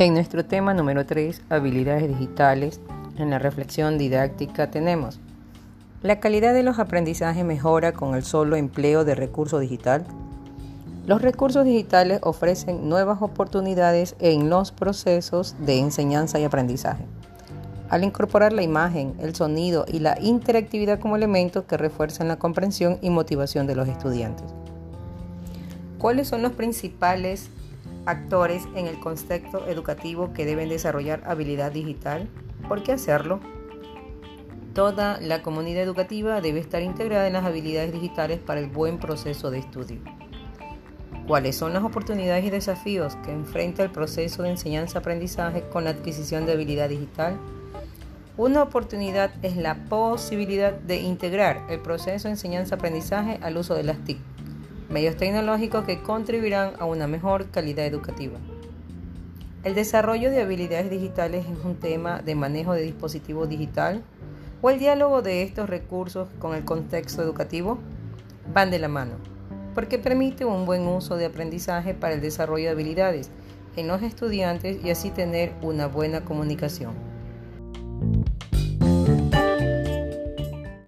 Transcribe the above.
En nuestro tema número 3, habilidades digitales, en la reflexión didáctica tenemos la calidad de los aprendizajes mejora con el solo empleo de recursos digital. Los recursos digitales ofrecen nuevas oportunidades en los procesos de enseñanza y aprendizaje. Al incorporar la imagen, el sonido y la interactividad como elementos que refuerzan la comprensión y motivación de los estudiantes. ¿Cuáles son los principales actores en el contexto educativo que deben desarrollar habilidad digital? ¿Por qué hacerlo? Toda la comunidad educativa debe estar integrada en las habilidades digitales para el buen proceso de estudio. ¿Cuáles son las oportunidades y desafíos que enfrenta el proceso de enseñanza-aprendizaje con la adquisición de habilidad digital? Una oportunidad es la posibilidad de integrar el proceso de enseñanza-aprendizaje al uso de las TIC, medios tecnológicos que contribuirán a una mejor calidad educativa. El desarrollo de habilidades digitales es un tema de manejo de dispositivo digital, o el diálogo de estos recursos con el contexto educativo van de la mano, porque permite un buen uso de aprendizaje para el desarrollo de habilidades en los estudiantes y así tener una buena comunicación.